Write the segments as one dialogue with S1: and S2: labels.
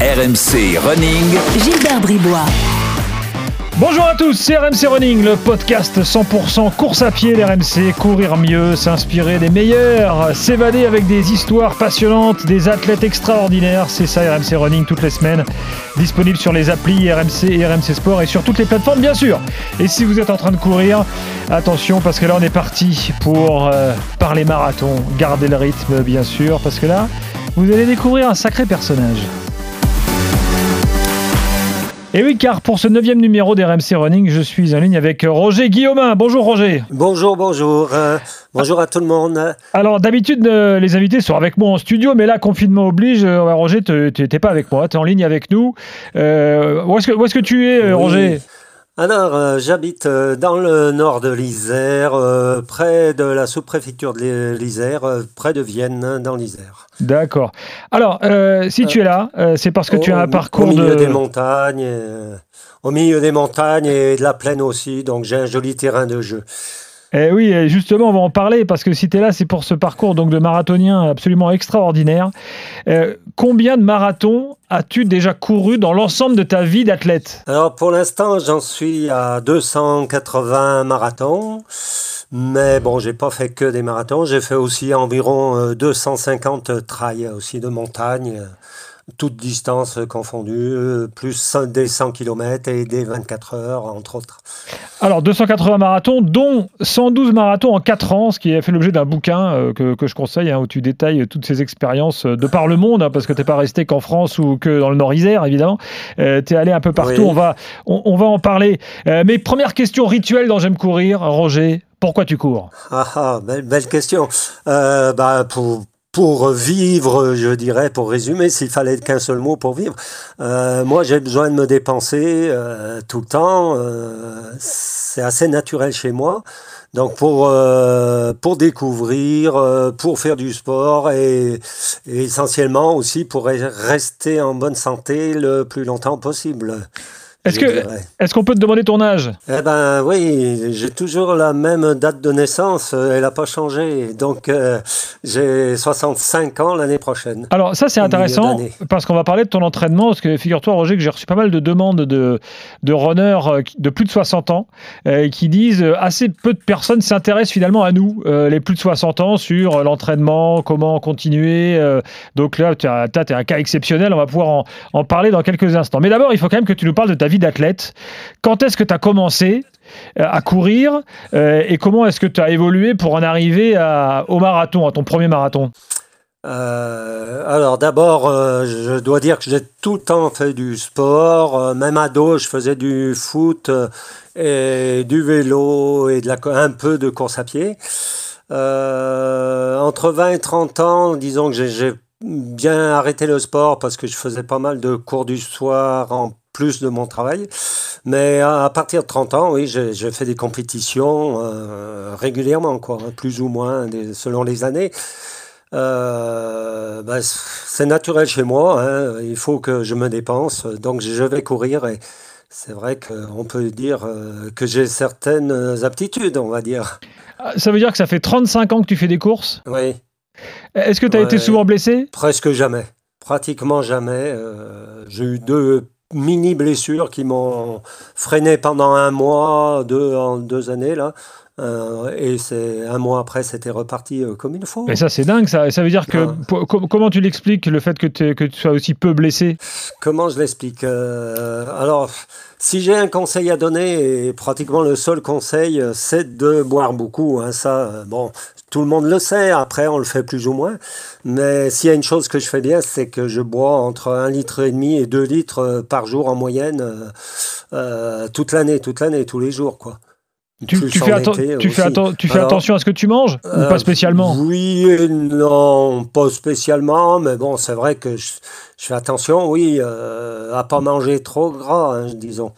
S1: RMC Running.
S2: Gilbert Bribois.
S3: Bonjour à tous, c'est RMC Running, le podcast 100% course à pied d'RMC. Courir mieux, s'inspirer des meilleurs, s'évader avec des histoires passionnantes, des athlètes extraordinaires. C'est ça RMC Running toutes les semaines. Disponible sur les applis RMC et RMC Sport et sur toutes les plateformes bien sûr. Et si vous êtes en train de courir, attention parce que là on est parti pour euh, parler marathon. Gardez le rythme bien sûr parce que là vous allez découvrir un sacré personnage. Et oui, car pour ce neuvième numéro d'RMC Running, je suis en ligne avec Roger Guillaumin. Bonjour Roger.
S4: Bonjour, bonjour. Euh, bonjour à tout le monde.
S3: Alors d'habitude, euh, les invités sont avec moi en studio, mais là, confinement oblige. Euh, Roger, tu n'es pas avec moi, tu es en ligne avec nous. Euh, où est-ce que, est que, tu es,
S4: Oui.
S3: Roger?
S4: Alors, euh, j'habite euh, dans le nord de l'Isère, euh, près de la sous-préfecture de l'Isère, près de Vienne, hein, dans l'Isère.
S3: D'accord. Alors, si tu es là, c'est parce que tu as un parcours
S4: Au milieu
S3: de...
S4: des montagnes, au milieu des montagnes et de la plaine aussi, donc j'ai un joli terrain de jeu.
S3: Eh oui, justement, on va en parler parce que si tu es là, c'est pour ce parcours donc de marathonien absolument extraordinaire. Euh, combien de marathons as-tu déjà couru dans l'ensemble de ta vie d'athlète?
S4: Alors pour l'instant, j'en suis à 280 marathons. Mais bon, j'ai pas fait que des marathons. J'ai fait aussi environ euh, 250 trails aussi de montagne, euh, toutes distances confondues, euh, plus des 100 km et des 24 heures, entre autres.
S3: Alors, 280 marathons, dont 112 marathons en 4 ans, ce qui a fait l'objet d'un bouquin euh, que, que je conseille, hein, où tu détailles toutes ces expériences euh, de par le monde, hein, parce que tu n'es pas resté qu'en France ou que dans le Nord-Isère, évidemment. tu es allé un peu partout,
S4: Oui.
S3: on, va, on, on va en parler. Euh, mais première question rituelle dans J'aime courir, Roger, pourquoi tu cours?
S4: Ah ah, belle, belle question. Euh, bah, pour, pour vivre, je dirais, pour résumer, s'il fallait qu'un seul mot pour vivre, euh, moi j'ai besoin de me dépenser euh, tout le temps. euh, c'est assez naturel chez moi. Donc pour, pour découvrir, pour faire du sport et, essentiellement aussi pour re- rester en bonne santé le plus longtemps possible.
S3: Est-ce que- qu'on peut te demander ton âge?
S4: Eh ben oui, j'ai toujours la même date de naissance, euh, elle n'a pas changé. Donc euh, j'ai 65 ans l'année prochaine.
S3: Alors ça c'est intéressant parce qu'on va parler de ton entraînement parce que figure-toi Roger que j'ai reçu pas mal de demandes de, de runners euh, de plus de 60 ans euh, qui disent assez peu de personnes s'intéressent finalement à nous euh, les plus de 60 ans sur l'entraînement, comment continuer. donc là tu t'es un cas exceptionnel, on va pouvoir en, en parler dans quelques instants. Mais d'abord il faut quand même que tu nous parles de ta vie d'athlète. Quand est-ce que tu as commencé euh, à courir euh, et comment est-ce que tu as évolué pour en arriver à- au marathon, à ton premier marathon?
S4: Euh, alors d'abord, je dois dire que j'ai tout le temps fait du sport. Euh, même ado, je faisais du foot et du vélo et un peu de course à pied. Entre 20 et 30 ans, disons que j'ai bien arrêté le sport parce que je faisais pas mal de cours du soir en plus de mon travail. Mais à, à partir de 30 ans, oui, j'ai fait des compétitions euh, régulièrement, quoi, hein, plus ou moins des- selon les années. Euh, ben, c'est naturel chez moi, hein, il faut que je me dépense, donc je vais courir et c'est vrai qu'on peut dire euh, que j'ai certaines aptitudes, on va dire.
S3: Ah, Ça veut dire que ça fait 35 ans que tu fais des courses?
S4: Oui,
S3: Est-ce que tu as été souvent blessé?
S4: Presque jamais, pratiquement jamais. euh, j'ai eu deux mini blessures qui m'ont freiné pendant un mois, deux, en deux années là. Euh, et c'est un mois après, c'était reparti euh, comme il faut.
S3: Mais ça, c'est dingue. Ça, ça veut dire que. Com- comment tu l'expliques le fait que, tu sois aussi peu blessé?
S4: Comment je l'explique Euh, Alors, si j'ai un conseil à donner, et pratiquement le seul conseil, c'est de boire beaucoup. hein, ça, bon, tout le monde le sait. Après, on le fait plus ou moins. Mais s'il y a une chose que je fais bien, c'est que je bois entre un litre et demi et deux litres euh, par jour en moyenne, euh, euh, toute l'année, toute l'année, tous les jours, quoi.
S3: tu, fais, atten- tu fais,
S4: aussi.
S3: atten- tu fais
S4: Alors,
S3: attention à ce que tu manges Ou pas spécialement?
S4: Oui et non, pas spécialement, mais bon, c'est vrai que je, je fais attention, oui, euh, à pas manger trop gras, hein, disons.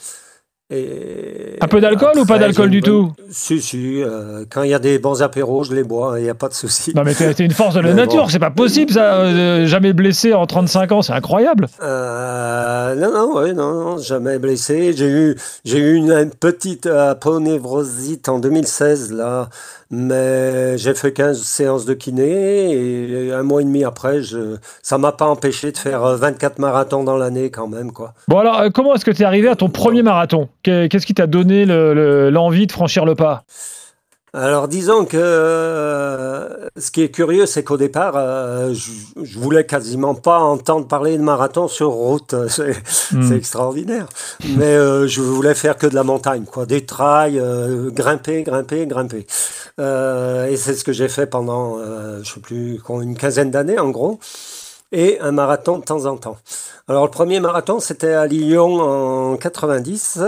S4: Et
S3: Un peu d'alcool ou pas d'alcool du
S4: bonne-
S3: tout
S4: Si, si, euh, quand il y a des bons apéros, je les bois, il n'y a pas de souci.
S3: Non, mais t'es une force de la nature.
S4: bon.
S3: C'est pas possible, ça. euh, jamais blessé en 35 ans. C'est incroyable.
S4: Euh, non, non, ouais, non, non, jamais blessé. J'ai eu, j'ai eu une, une petite aponevrosite en 2016, là. Mais j'ai fait 15 séances de kiné et un mois et demi après, je, ça m'a pas empêché de faire 24 euh, marathons dans l'année quand même. Quoi.
S3: Bon alors, euh, comment est-ce que tu es arrivé à ton premier marathon? Qu'est-ce qui t'a donné l'envie de franchir le pas?
S4: Alors disons que euh, ce qui est curieux, c'est qu'au départ, euh, je, voulais quasiment pas entendre parler de marathon sur route. Hmm. C'est extraordinaire. Mais euh, je voulais faire que de la montagne, quoi, des trails, grimper, grimper, grimper. Et c'est ce que j'ai fait pendant, je sais plus, une quinzaine d'années en gros, et un marathon de temps en temps. Alors le premier marathon, c'était à Lyon en 90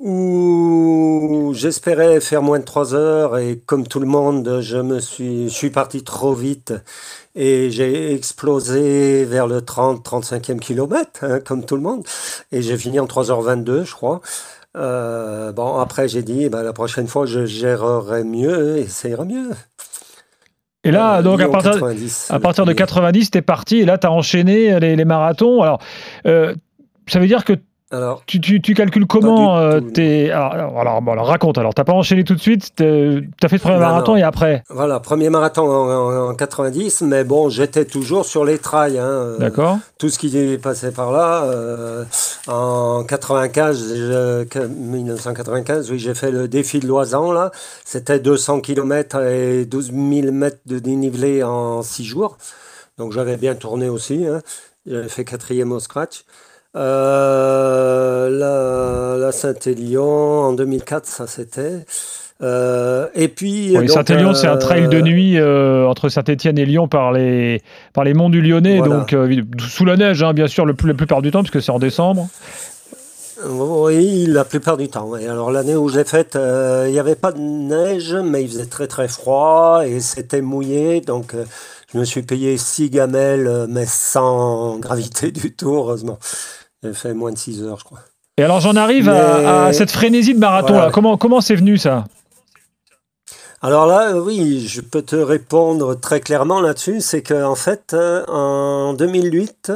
S4: où j'espérais faire moins de 3 heures et comme tout le monde, je me suis, je suis parti trop vite et j'ai explosé vers le 30-35e kilomètre, hein, comme tout le monde, et j'ai fini en 3h22, je crois. Euh, bon, après, j'ai dit, bah, la prochaine fois, je gérerai mieux et ça ira mieux.
S3: Et là, euh, donc, à partir, à partir de 90, tu es parti et là, tu as enchaîné les, les marathons. Alors, euh, ça veut dire que alors, tu, tu, tu, calcules comment euh, tes. Alors, alors, raconte. Alors, t'as pas enchaîné tout de suite. T'as fait le premier marathon et après?
S4: Voilà, premier marathon en, 90, mais bon, j'étais toujours sur les trails. Hein,
S3: D'accord.
S4: tout ce qui est passé par là. Euh, en 95, 1995, oui, j'ai fait le défi de Loisan là. C'était 200 km et 12 000 mètres de dénivelé en 6 jours. Donc, j'avais bien tourné aussi. Hein. J'avais fait quatrième au scratch. Euh, la, la Saint-Élion, en 2004, ça c'était. Euh, et puis.
S3: Saint-Élion, c'est un trail de euh, nuit entre Saint-Étienne et Lyon par les, par les monts du Lyonnais, donc sous la neige, hein, bien sûr, le, la plupart du temps, puisque c'est en décembre.
S4: Oui, la plupart du temps. Et alors l'année où j'ai faite, il n'y avait pas de neige, mais il faisait très très froid et c'était mouillé, donc je me suis payé six gamelles, mais sans gravité du tout, heureusement. J'ai fait moins de 6 heures, je crois.
S3: Et alors j'en arrive à, cette frénésie de marathon. Là. Comment comment c'est venu ça?
S4: Alors là, oui, je peux te répondre très clairement là-dessus. C'est qu'en en fait, euh, en 2008,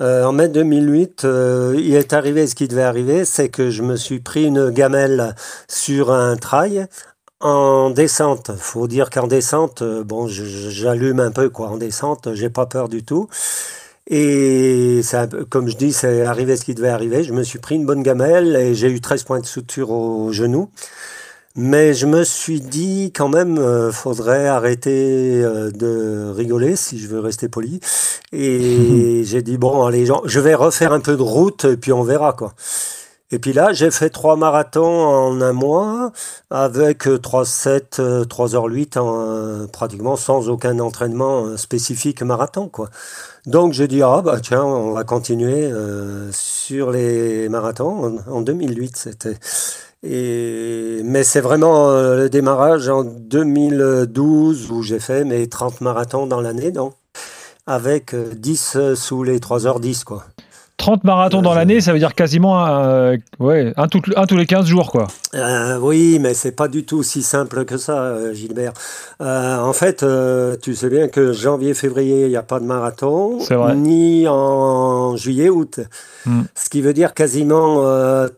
S4: euh, en mai 2008, euh, il est arrivé ce qui devait arriver, c'est que je me suis pris une gamelle sur un trail en descente. Faut dire qu'en descente, bon, j'allume un peu quoi. En descente, j'ai pas peur du tout. Et ça, comme je dis, c'est arrivé ce qui devait arriver. Je me suis pris une bonne gamelle et j'ai eu 13 points de suture au genou. Mais je me suis dit quand même, euh, faudrait arrêter euh, de rigoler si je veux rester poli. Et j'ai dit bon, allez, je vais refaire un peu de route et puis on verra quoi. Et puis là, j'ai fait trois marathons en un mois avec 3-7, 3h08, en, pratiquement sans aucun entraînement spécifique marathon. Quoi. Donc j'ai dit, ah bah tiens, on va continuer euh, sur les marathons. En, 2008, c'était. Et, mais c'est vraiment euh, le démarrage en 2012 où j'ai fait mes 30 marathons dans l'année, donc avec 10 euh, sous les 3h10. Quoi.
S3: 30 marathons dans l'année, ça veut dire quasiment un, ouais, un, tout, un tous les 15 jours, quoi.
S4: Euh, oui, mais c'est pas du tout si simple que ça, euh, Gilbert. Euh, en fait, tu sais bien que janvier, février, il n'y a pas de marathon, ni en juillet, août. Hmm. Ce qui veut dire quasiment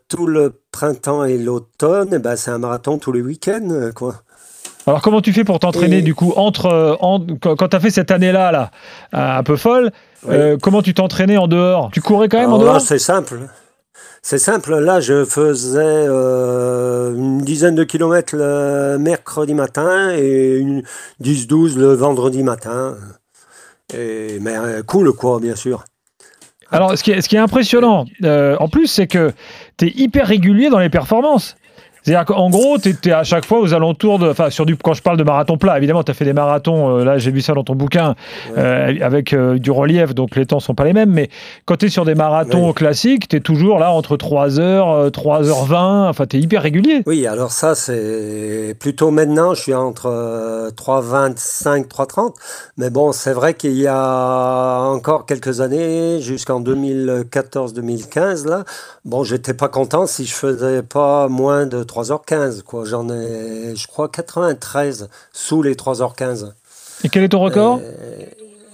S4: tout le printemps et l'automne, eh ben, c'est un marathon tous les week-ends, quoi.
S3: Alors comment tu fais pour t'entraîner du coup entre, quand tu as fait cette année-là là, un peu folle, euh, comment tu t'entraînais en dehors? Tu courais quand même en dehors?
S4: C'est simple. C'est simple. Là, je faisais euh, une dizaine de kilomètres le mercredi matin et 10-12 le vendredi matin. Et, mais euh, cool, quoi, bien sûr.
S3: Alors, ce qui est, ce qui est impressionnant, en plus, c'est que tu es hyper régulier dans les performances. C'est-à-dire qu'en gros, tu étais à chaque fois aux alentours de. Enfin, sur du, quand je parle de marathon plat, évidemment, tu as fait des marathons, euh, là j'ai vu ça dans ton bouquin, euh, avec euh, du relief, donc les temps sont pas les mêmes, mais quand tu es sur des marathons classiques, tu es toujours là entre 3h, 3h20, enfin, tu es hyper régulier.
S4: Oui, alors ça, c'est plutôt maintenant, je suis entre 3h25, 3h30, mais bon, c'est vrai qu'il y a encore quelques années, jusqu'en 2014-2015, là, bon, j'étais pas content si je faisais pas moins de 3 3h15, quoi. J'en ai, je crois, 93 sous les 3h15.
S3: Et quel est ton record?
S4: Euh,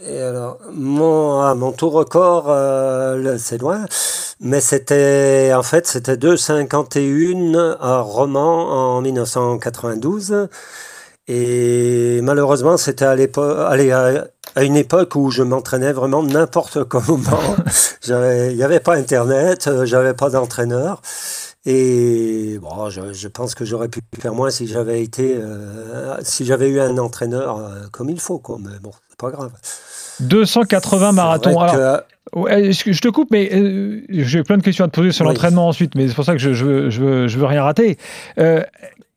S4: et, alors, mon, ah, mon tout record, euh, c'est loin, mais c'était, en fait, c'était 2,51 à Romans en 1992. Et malheureusement, c'était à l'époque, à, une époque où je m'entraînais vraiment n'importe comment. Il n'y avait pas Internet, euh, j'avais pas d'entraîneur. Et bon, je, pense que j'aurais pu faire moins si j'avais été, euh, si j'avais eu un entraîneur euh, comme il faut, quoi. Mais bon, c'est pas grave.
S3: 280 marathons. Alors, je te coupe, mais j'ai plein de questions à te poser sur l'entraînement ensuite, mais c'est pour ça que je, je, veux, je, veux, rien rater.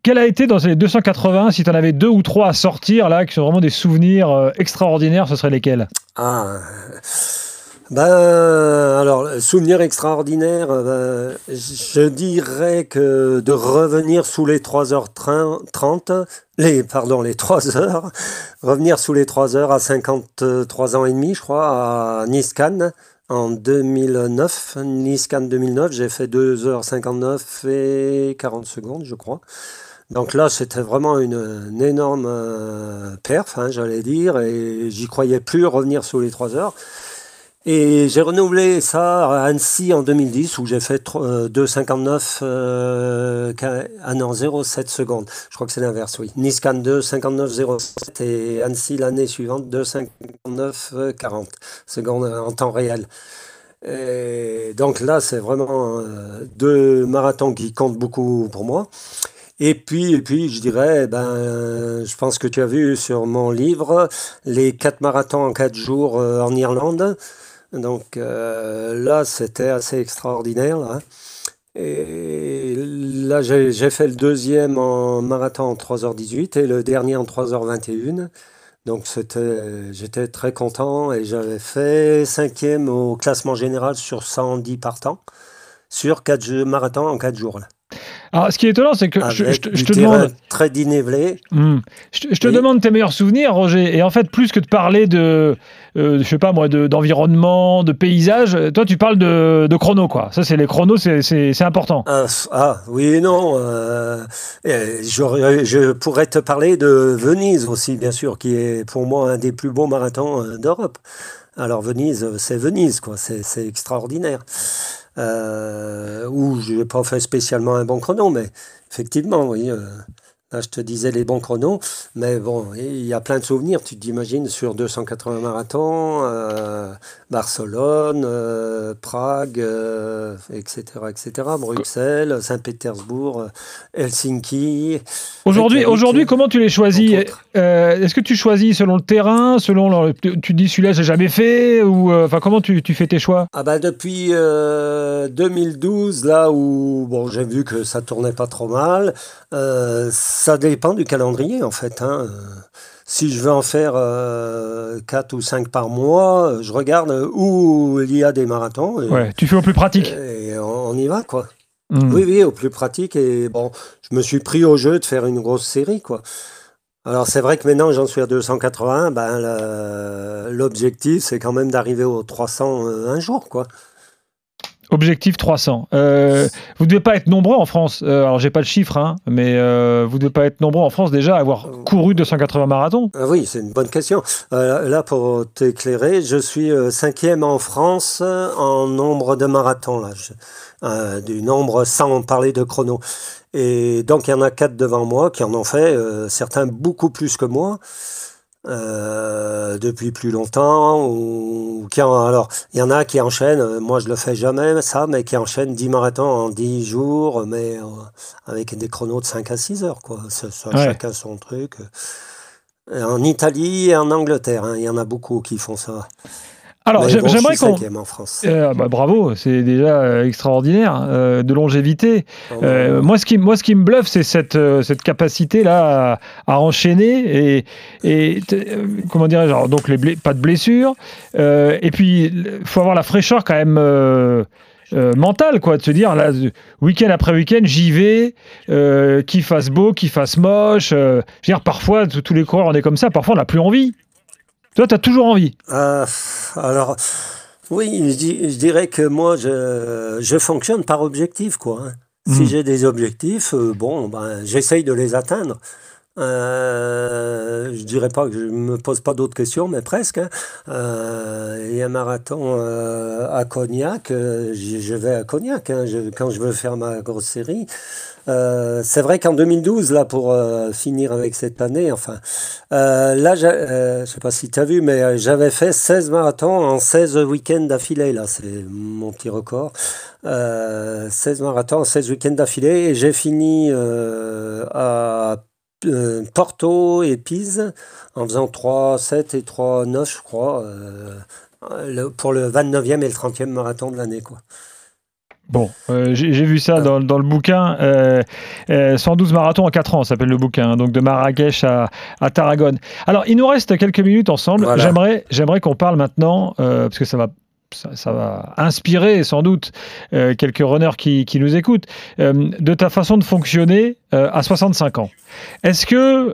S3: Quel a été dans les 280, si tu en avais deux ou trois à sortir, là, qui sont vraiment des souvenirs euh, extraordinaires, ce seraient lesquels?
S4: Ah, ben, alors, souvenir extraordinaire, ben, je dirais que de revenir sous les 3h30, les, pardon, les 3 heures, revenir sous les 3 heures à 53 ans et demi, je crois, à Niscan, en 2009, Niscan 2009, j'ai fait 2h59 et 40 secondes, je crois. Donc là, c'était vraiment une, énorme euh, perf, hein, j'allais dire, et j'y croyais plus revenir sous les 3 heures. Et j'ai renouvelé ça à Annecy en 2010 où j'ai fait 2,59 euh, ah non 0,7 secondes. Je crois que c'est l'inverse, oui. Niscan 2, 59,07 et Annecy l'année suivante 2,59 40 secondes en temps réel. Donc là, c'est vraiment euh, deux marathons qui comptent beaucoup pour moi. Et puis, et puis, je dirais, ben, je pense que tu as vu sur mon livre les quatre marathons en quatre jours euh, en Irlande. Donc euh, là, c'était assez extraordinaire. Là. Et là, j'ai fait le deuxième en marathon en 3h18 et le dernier en 3h21. Donc j'étais très content et j'avais fait cinquième au classement général sur 110 partants sur quatre marathons en 4 jours.
S3: Alors, ce qui est étonnant, c'est que je, te demande.
S4: Très dénivelé.
S3: Hmm. Je, te demande tes meilleurs souvenirs, Roger. Et en fait, plus que de parler de, euh, je sais pas moi, d'environnement, de, paysage, toi, tu parles de, chrono, quoi. Ça, c'est les chronos, c'est important.
S4: Ah, ah, oui et non. Euh, je, pourrais te parler de Venise aussi, bien sûr, qui est pour moi un des plus beaux marathons euh, d'Europe. Alors, Venise, c'est Venise, quoi. C'est extraordinaire euh, je n'ai pas fait spécialement un bon chrono, mais effectivement, oui. Euh, là, je te disais les bons chronos, mais bon, il y a plein de souvenirs. Tu t'imagines sur 280 marathons, euh, Barcelone, euh, Prague, etc., etc., Bruxelles, Saint-Pétersbourg, Helsinki.
S3: Aujourd'hui, aujourd'hui, comment tu les choisis Est-ce que tu choisis selon le terrain, selon tu dis celui-là j'ai jamais fait ou enfin comment tu, tu, fais tes choix?
S4: Ah bah depuis 2012 là où bon j'ai vu que ça tournait pas trop mal. Ça dépend du calendrier en fait. Hein si je veux en faire euh, 4 ou 5 par mois, je regarde où il y a des marathons.
S3: Et, ouais, tu fais au plus pratique.
S4: Et on, y va, quoi. Hmm. Oui, oui, au plus pratique. Et bon, je me suis pris au jeu de faire une grosse série, quoi. Alors c'est vrai que maintenant j'en suis à 280, ben, l'objectif c'est quand même d'arriver aux 300 euh, un jour, quoi.
S3: Objectif 300. Euh, vous ne devez pas être nombreux en France. Euh, alors, j'ai pas le chiffre, hein, mais euh, vous ne devez pas être nombreux en France déjà à avoir couru 280 marathons.
S4: Ah oui, c'est une bonne question. là, pour t'éclairer, je suis cinquième en France en nombre de marathons. Là. du nombre sans parler de chrono. Et donc, il y en a quatre devant moi qui en ont fait, certains beaucoup plus que moi. Euh, depuis plus longtemps. Ou qui alors, il y en a qui enchaînent, moi je le fais jamais ça, mais qui enchaînent 10 marathons en 10 jours, mais euh, avec des chronos de 5 à 6 heures. Quoi. Chacun son truc. En Italie et en Angleterre, hein, il y en a beaucoup qui font ça.
S3: Alors, j'aimerais qu'on. Euh, bah, bravo, c'est déjà euh, extraordinaire euh, de longévité. Oh, moi, ce qui, moi, ce qui me bluffe, c'est cette, cette capacité-là à, enchaîner et, et comment dirais-je Donc, les pas de blessures. et puis, il faut avoir la fraîcheur quand même. mentale, quoi, de se dire, là, week-end après week-end, j'y vais, qu'il fasse beau, qu'il fasse moche. je veux dire, parfois, tous les coureurs, on est comme ça, parfois, on n'a plus envie. Toi, tu as toujours envie
S4: euh, Alors, oui, je, dirais que moi, je, je, fonctionne par objectif, quoi. Hein. Si hmm. j'ai des objectifs, euh, bon, ben, j'essaye de les atteindre. Euh, je dirais pas que je me pose pas d'autres questions, mais presque. Il y a un marathon euh, à Cognac. Euh, je vais à Cognac hein, quand je veux faire ma grosse série. Euh, c'est vrai qu'en 2012, là, pour finir avec cette année, enfin, là, je sais pas si tu as vu, mais j'avais fait 16 marathons en 16 week-ends d'affilée. Là, c'est mon petit record. 16 marathons en 16 week-ends d'affilée. Et j'ai fini à euh, Porto et Pise en faisant 3, 7 et 3, 9, je crois, euh, pour le 29e et le 30e marathon de l'année. quoi.
S3: Bon, euh, j'ai vu ça dans, dans, le bouquin. 112 marathons en 4 ans, s'appelle le bouquin, hein, donc de Marrakech à, à, Tarragone. Alors, il nous reste quelques minutes ensemble. J'aimerais, j'aimerais qu'on parle maintenant, parce que ça va ça, va inspirer sans doute euh, quelques runners qui, qui nous écoutent, euh, de ta façon de fonctionner euh, à 65 ans. Est-ce que,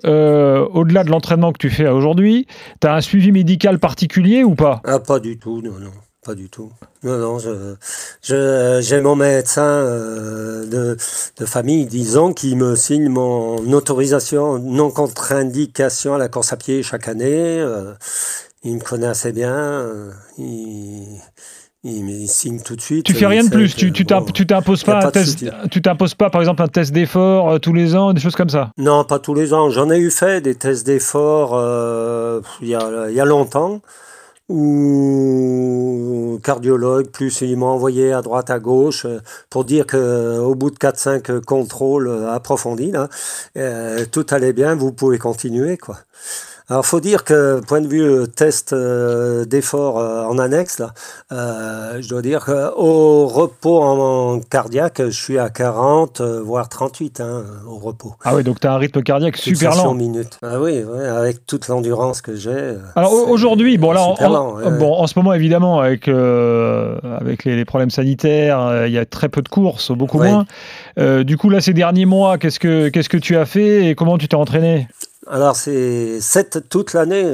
S3: au-delà de l'entraînement que tu fais aujourd'hui, tu as un suivi médical particulier ou pas?
S4: Ah, Pas du tout, non, non. Pas du tout. Non, non, je, j'ai mon médecin de, de, famille, disons, qui me signe mon autorisation non contre-indication à la course à pied chaque année il me connaît assez bien. Euh, il, il, signe tout de suite.
S3: Tu fais rien de plus. Tu, tu t'imposes pas, tu t'imposes pas, par exemple, un test d'effort euh, tous les ans, des choses comme ça?
S4: Non, pas tous les ans. J'en ai eu fait des tests d'effort euh, il, y a, y a longtemps où cardiologue, plus il m'a envoyé à droite, à gauche, pour dire que au bout de 4-5 contrôles approfondis, là, tout allait bien, vous pouvez continuer, quoi. Alors, faut dire que, point de vue euh, test euh, d'effort euh, en annexe, là, je dois dire qu'au repos en, cardiaque, je suis à 40, voire 38 hein, au repos.
S3: Ah oui, donc tu as un rythme cardiaque super lent.
S4: minutes. Ah oui, avec toute l'endurance que j'ai.
S3: Alors aujourd'hui, bon là, en, bon, en ce moment évidemment, avec, avec les, problèmes sanitaires, il y a très peu de courses, beaucoup moins. du coup, là, ces derniers mois, qu'est-ce que, qu'est-ce que tu as fait et comment tu t'es entraîné?
S4: Alors c'est toute l'année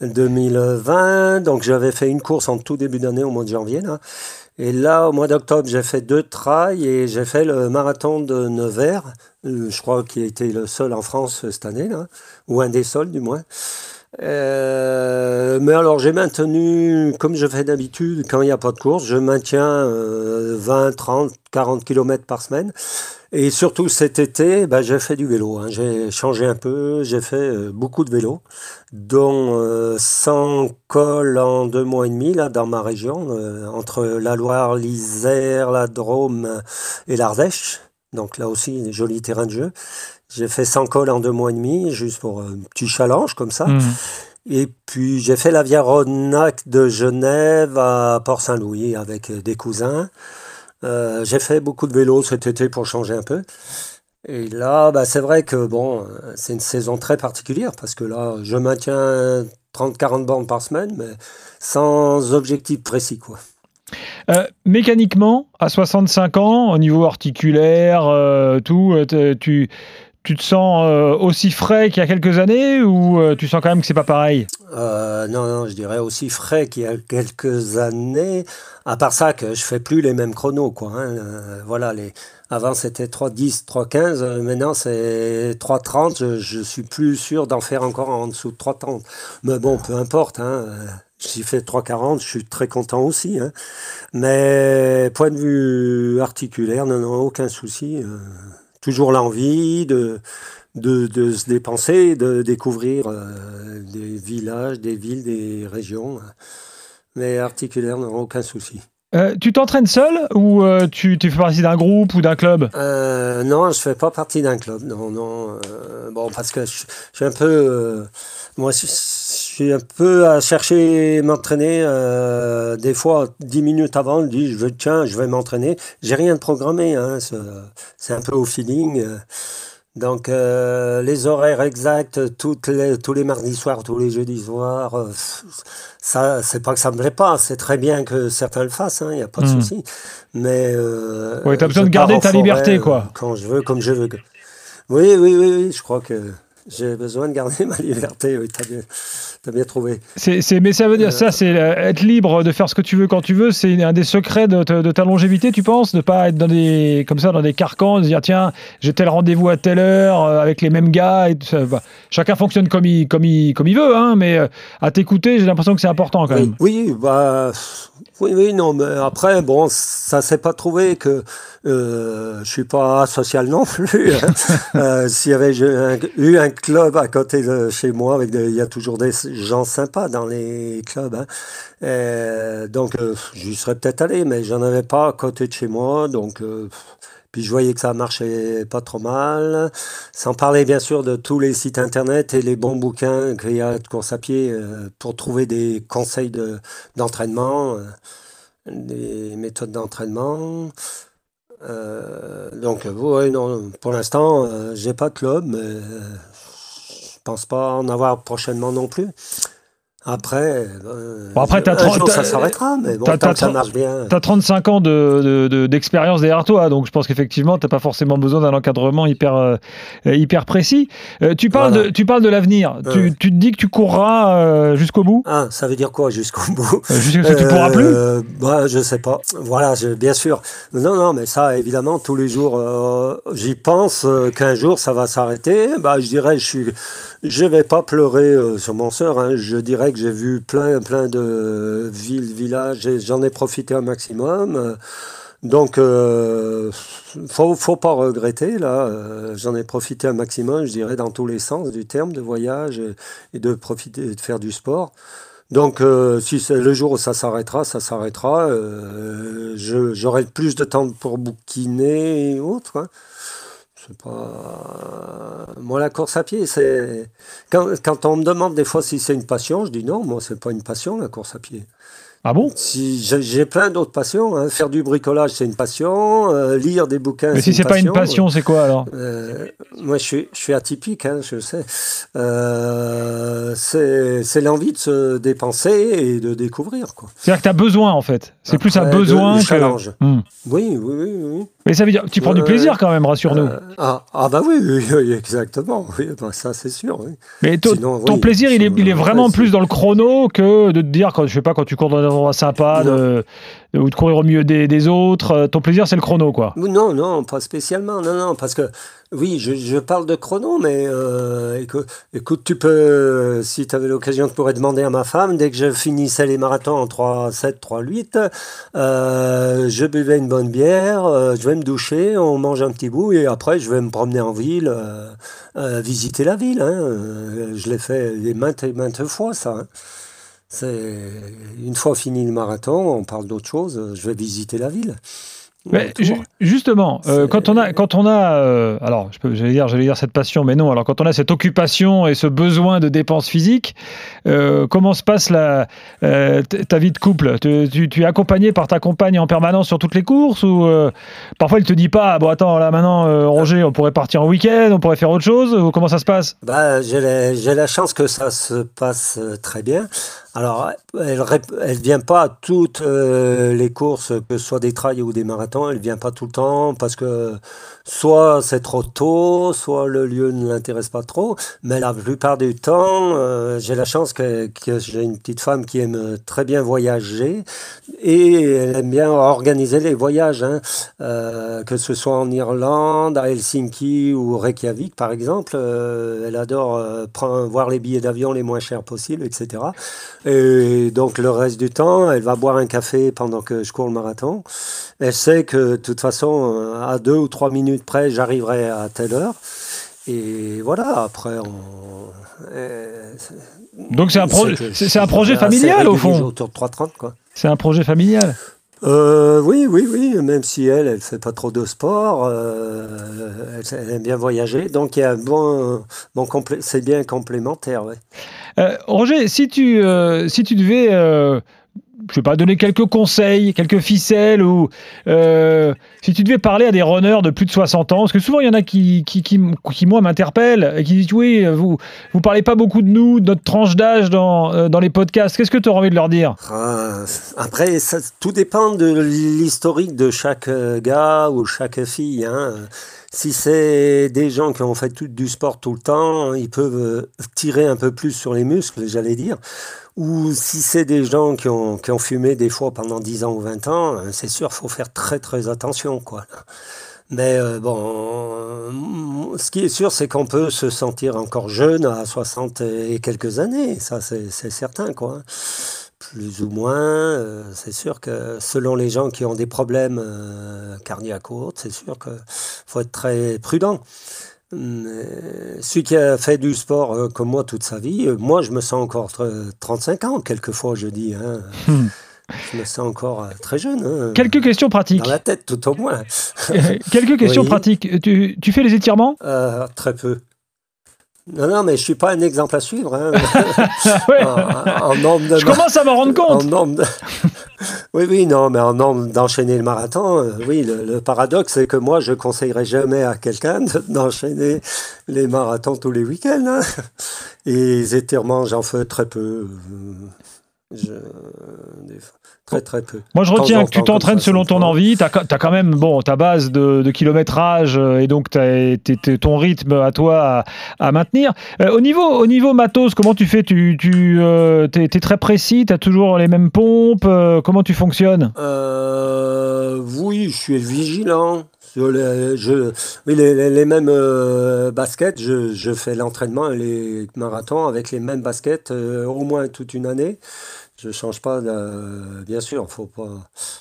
S4: 2020, euh, donc j'avais fait une course en tout début d'année au mois de janvier. Là. Et là, au mois d'octobre, j'ai fait deux trails et j'ai fait le marathon de Nevers, euh, je crois qu'il a été le seul en France cette année, là, ou un des seuls du moins. Euh, mais alors j'ai maintenu, comme je fais d'habitude, quand il n'y a pas de course, je maintiens 20, 30, 40 km par semaine. Et surtout cet été, bah, j'ai fait du vélo. Hein. J'ai changé un peu, j'ai fait euh, beaucoup de vélo, dont 100 euh, cols en deux mois et demi là, dans ma région, euh, entre la Loire, l'Isère, la Drôme et l'Ardèche. Donc là aussi, joli terrain de jeu. J'ai fait 100 cols en deux mois et demi, juste pour un petit challenge comme ça. Mmh. Et puis j'ai fait la Via Rodnac de Genève à Port-Saint-Louis avec des cousins. Euh, j'ai fait beaucoup de vélo cet été pour changer un peu. Et là, bah, c'est vrai que bon, euh, c'est une saison très particulière parce que là, je maintiens 30-40 bornes par semaine, mais sans objectif précis. Quoi.
S3: Euh, mécaniquement, à 65 ans, au niveau articulaire, tout, tu, tu te sens euh, aussi frais qu'il y a quelques années ou euh, tu sens quand même que c'est pas pareil?
S4: Euh, non, non, je dirais aussi frais qu'il y a quelques années. À part ça, que je fais plus les mêmes chronos, quoi. Hein. voilà, les... avant c'était 3.10, 3.15, maintenant c'est 3.30. Je, je suis plus sûr d'en faire encore en dessous de 3.30. Mais bon, peu importe. J'y fais 3,40, je suis très content aussi. Hein. Mais point de vue articulaire, non, aucun souci toujours l'envie de, de, se dépenser, de découvrir euh, des villages, des villes, des régions. Mais articulaire, non, aucun souci.
S3: Euh, tu t'entraînes seul ou euh, tu, tu, fais partie d'un groupe ou d'un club?
S4: Non, je fais pas partie d'un club. Non, non. bon, parce que je, suis un peu. moi, je, suis un peu à chercher m'entraîner. des fois, dix minutes avant, je dis, je veux, tiens, je vais m'entraîner. J'ai rien de programmé. Hein, c'est un peu au feeling. Donc, euh, les horaires exacts, toutes les, tous les mardis soirs, tous les jeudis soirs, euh, ça, c'est pas que ça me plaît pas, c'est très bien que certains le fassent, il hein, n'y a pas de hmm. souci. Mais. Euh,
S3: oui, tu as besoin de garder ta liberté, quoi.
S4: Quand je veux, comme je veux. Oui, oui, oui, oui, je crois que j'ai besoin de garder ma liberté, oui, tu T'as bien trouvé.
S3: C'est, mais ça veut dire ça, c'est être libre de faire ce que tu veux quand tu veux. C'est un des secrets de, de ta longévité, tu penses, de pas être dans des comme ça dans des carcans, de dire tiens, j'ai tel rendez-vous à telle heure avec les mêmes gars et tout ça. Bah, chacun fonctionne comme il comme il comme il veut, hein, mais à t'écouter, j'ai l'impression que c'est important quand même.
S4: Oui, bah oui, oui, non, mais après, bon, ça s'est pas trouvé que euh, je suis pas social non plus. Hein. euh, S'il y avait eu un club à côté de chez moi, avec il y a toujours des gens sympas dans les clubs. Hein. Euh, donc, euh, j'y serais peut-être allé, mais j'en avais pas à côté de chez moi, donc. Euh, puis je voyais que ça marchait pas trop mal. Sans parler bien sûr de tous les sites internet et les bons bouquins qu'il y a de course à pied euh, pour trouver des conseils d'entraînement, euh, des méthodes d'entraînement. Euh, donc, ouais, pour l'instant, j'ai pas de club, mais je pense pas en avoir prochainement non plus. Après,
S3: euh, bon, après
S4: jour, ça s'arrêtera, mais bon, tant que ça marche bien.
S3: Tu as 35 ans d'expérience de, de, derrière toi, donc je pense qu'effectivement, tu n'as pas forcément besoin d'un encadrement hyper, euh, hyper précis. Euh, tu, parles de, tu parles de l'avenir. Tu, tu, te dis que tu courras euh, jusqu'au bout?
S4: Ah, ça veut dire quoi jusqu'au bout?
S3: Jusqu'à ce que tu pourras plus?
S4: bah, Je sais pas. Voilà, je, bien sûr. Non, non, mais ça, évidemment, tous les jours, j'y pense qu'un jour, ça va s'arrêter. Bah, je dirais, je suis je vais pas pleurer euh, sur mon sort. Hein. Je dirais que j'ai vu plein, plein de villes, villages, j'en ai profité un maximum. Donc, euh, faut, faut pas regretter là. Euh, j'en ai profité un maximum, je dirais dans tous les sens du terme de voyage et, de profiter de faire du sport. Donc, euh, si le jour où ça s'arrêtera, ça s'arrêtera. J'aurai plus de temps pour bouquiner et autres. Hein pas. Moi, la course à pied, c'est. Quand, quand, on me demande des fois si c'est une passion, je dis non, moi, c'est pas une passion, la course à pied.
S3: Ah bon?
S4: Si, J'ai plein d'autres passions. Hein. Faire du bricolage, c'est une passion. Euh, lire des bouquins,
S3: Mais si c'est pas une passion, c'est quoi alors?
S4: euh, Moi, je suis, je suis atypique, hein, je sais. Euh, c'est l'envie de se dépenser et de découvrir.
S3: C'est-à-dire que tu as besoin, en fait. C'est plus un besoin
S4: que... challenge. Oui, oui, oui, oui.
S3: Mais ça veut dire tu prends du plaisir quand même, rassure-nous.
S4: ah, ah, bah oui, oui, exactement. Oui, bah ça c'est sûr.
S3: Mais ton plaisir, il est, il est vraiment plus dans le chrono que de te dire, quand, je sais pas, quand tu cours dans endroit sympa de, ou de courir au milieu des, des autres. Euh, ton plaisir, c'est le chrono, quoi.
S4: Non, non, pas spécialement. Non, non, parce que oui, je, parle de chrono, mais euh, écoute, tu peux, si tu avais l'occasion, tu pourrais demander à ma femme, dès que je finissais les marathons en 3, 7, 3, 8, euh, je buvais une bonne bière, euh, je vais me doucher, on mange un petit bout, et après, je vais me promener en ville, euh, visiter la ville. Hein. Je l'ai fait maintes et maintes fois, ça. Hein. C'est une fois fini le marathon, on parle d'autre chose. Je vais visiter la ville.
S3: Mais justement, euh, quand on a, quand on a, euh, alors j'allais dire, j'allais dire cette passion, mais non. Alors quand on a cette occupation et ce besoin de dépenses physiques, euh, comment se passe la, ta vie de couple? Tu, tu, es accompagné par ta compagne en permanence sur toutes les courses ou parfois il te dit pas, bon attends là maintenant Roger, on pourrait partir en week-end, on pourrait faire autre chose ou comment ça se passe?
S4: Bah j'ai la chance que ça se passe très bien. Alors, elle ne vient pas à toutes euh, les courses, que ce soit des trails ou des marathons, elle ne vient pas tout le temps parce que soit c'est trop tôt, soit le lieu ne l'intéresse pas trop. Mais la plupart du temps, euh, j'ai la chance que, j'ai une petite femme qui aime très bien voyager et elle aime bien organiser les voyages, hein. euh, que ce soit en Irlande, à Helsinki ou Reykjavik par exemple. elle adore prendre, voir les billets d'avion les moins chers possibles, etc. Et donc le reste du temps, elle va boire un café pendant que je cours le marathon. Elle sait que de toute façon, à deux ou trois minutes près, j'arriverai à telle heure. Et voilà, après, on...
S3: Donc c'est un, un projet familial au fond
S4: Autour de 3,30 quoi.
S3: C'est un projet familial
S4: euh, oui, oui, oui, même si elle, elle fait pas trop de sport, euh, elle, aime bien voyager, donc il y a un bon, bon c'est bien complémentaire.
S3: Euh, Roger, si tu, si tu devais je vais pas donner quelques conseils, quelques ficelles ou euh, si tu devais parler à des runners de plus de 60 ans, parce que souvent il y en a qui, qui, qui, qui moi m'interpellent et qui disent oui, vous vous parlez pas beaucoup de nous, de notre tranche d'âge dans, euh, dans les podcasts. Qu'est-ce que tu aurais envie de leur dire?
S4: Ah, Après, tout dépend de l'historique de chaque euh, gars ou chaque fille. Hein. Si c'est des gens qui ont fait du sport tout le temps, ils peuvent euh, tirer un peu plus sur les muscles, j'allais dire. Ou si c'est des gens qui ont, qui ont fumé des fois pendant 10 ans ou 20 ans, euh, c'est sûr, faut faire très très attention. quoi. Mais euh, bon, ce qui est sûr, c'est qu'on peut se sentir encore jeune à 60 et quelques années. Ça, c'est certain, quoi. Plus ou moins, euh, c'est sûr que selon les gens qui ont des problèmes euh, cardiaques ou autres, c'est sûr qu'il faut être très prudent. Mais celui qui a fait du sport euh, comme moi toute sa vie, moi je me sens encore euh, 35 ans, quelquefois je dis. hein.
S3: Hmm.
S4: Je me sens encore très jeune. hein.
S3: Quelques questions pratiques.
S4: Dans la tête, tout au moins.
S3: quelques questions
S4: Oui.
S3: pratiques. Tu, tu fais les étirements?
S4: Euh, très peu. Non, non, mais je suis pas un exemple à suivre. hein.
S3: Ouais.
S4: en, en nombre de
S3: Je commence à m'en rendre
S4: en
S3: compte.
S4: nombre de- oui, oui, non, mais en nombre d'enchaîner le marathon, euh, oui, le, le paradoxe, c'est que moi, je conseillerais jamais à quelqu'un de- d'enchaîner les marathons tous les week-ends. hein. Et les étirements, j'en fais très peu. euh, Je, très, très peu.
S3: Moi, je retiens
S4: en
S3: que tu t'entraînes selon ton envie. Tu as, quand même bon, ta base de, de kilométrage euh, et donc t'es- ton rythme à toi à, à maintenir. Euh, au, niveau, au niveau matos, comment tu fais? Tu, tu es, très précis? Tu as toujours les mêmes pompes? Euh, Comment tu fonctionnes?
S4: Euh, oui, je suis vigilant. Les, je, oui, les, les- mêmes euh, baskets, je, je fais l'entraînement les marathons avec les mêmes baskets euh, au moins toute une année. Je change pas. de- bien sûr, faut pas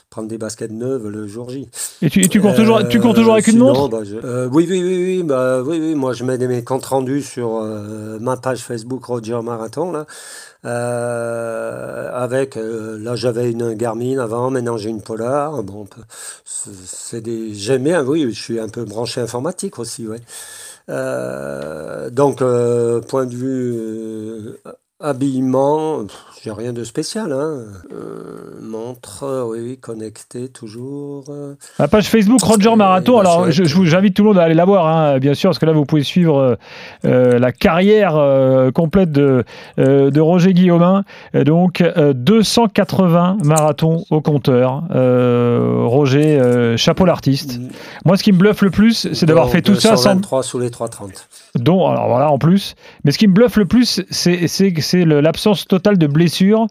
S4: prendre des baskets neuves le jour J.
S3: Et tu, et tu cours, toujours, tu cours toujours avec une
S4: sinon,
S3: montre?
S4: bah, je- euh, oui, oui, oui, oui, bah, oui, oui. Moi, je mets mes comptes rendus sur euh, ma page Facebook Roger Marathon là. Euh, avec euh, là j'avais une Garmin avant, maintenant j'ai une Polar. Bon, c'est des j'aime bien, oui, je suis un peu branché informatique aussi, ouais. Euh, donc euh, point de vue euh, habillement, j'ai rien de spécial, hein. Euh, montre, oui, oui, connecté toujours.
S3: La page Facebook Roger Marathon.
S4: bah,
S3: Alors, j'invite tout le monde à aller la voir, hein, bien sûr, parce que là, vous pouvez suivre euh, euh, la carrière euh, complète de, de Roger Guillaumin. Donc, euh, 280 marathons au compteur. Roger, chapeau l'artiste. Moi, ce qui me bluffe le plus, c'est d'avoir fait tout ça sans.
S4: 223 sous les 330.
S3: Dont, alors voilà, en plus. Mais ce qui me bluffe le plus, c'est c'est- l'absence totale de blessures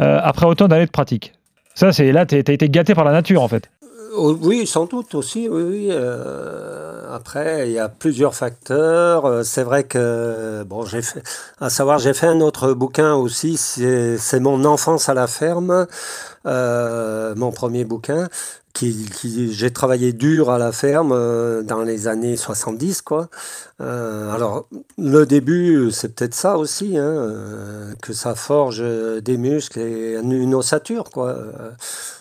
S3: euh, après autant d'années de pratique. Ça, c'est là, tu as été gâté par la nature, en fait.
S4: Oh, Oui, sans doute aussi, oui, oui. euh, après, il y a plusieurs facteurs. Euh, C'est vrai que, bon, j'ai fait, à savoir, j'ai fait un autre bouquin aussi, c'est Mon enfance à la ferme, euh, mon premier bouquin, qui, qui j'ai travaillé dur à la ferme euh, dans les années 70, quoi. Euh, alors, le début, c'est peut-être ça aussi, hein, euh, que ça forge des muscles et une ossature, quoi.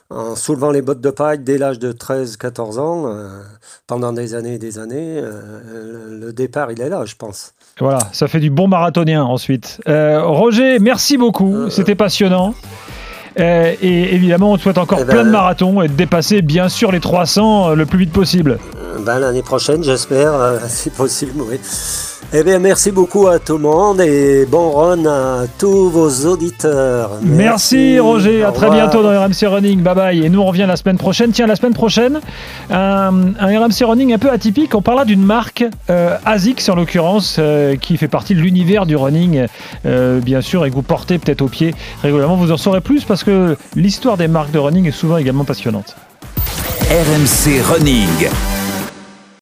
S4: En soulevant les bottes de paille dès l'âge de 13-14 ans, euh, pendant des années et des années, le- départ, il est là, je pense.
S3: Voilà, ça fait du bon marathonien ensuite. Roger, merci beaucoup, c'était passionnant. Euh, et évidemment, on te souhaite encore
S4: Eh ben,
S3: plein de marathons et de dépasser bien sûr les 300 euh, le plus vite possible.
S4: Euh, Ben, L'année prochaine, j'espère, euh, si possible, oui. Eh bien, merci beaucoup à tout le monde et bon run à tous vos auditeurs.
S3: Merci, Roger, à très bientôt dans RMC Running, bye bye. Et nous on revient la semaine prochaine. Tiens, la semaine prochaine, un, un RMC Running un peu atypique. On parlera d'une marque, euh, ASICS en l'occurrence, euh, qui fait partie de l'univers du running, euh, bien sûr, et que vous portez peut-être au pied régulièrement. Vous en saurez plus parce que l'histoire des marques de running est souvent également passionnante.
S1: RMC Running.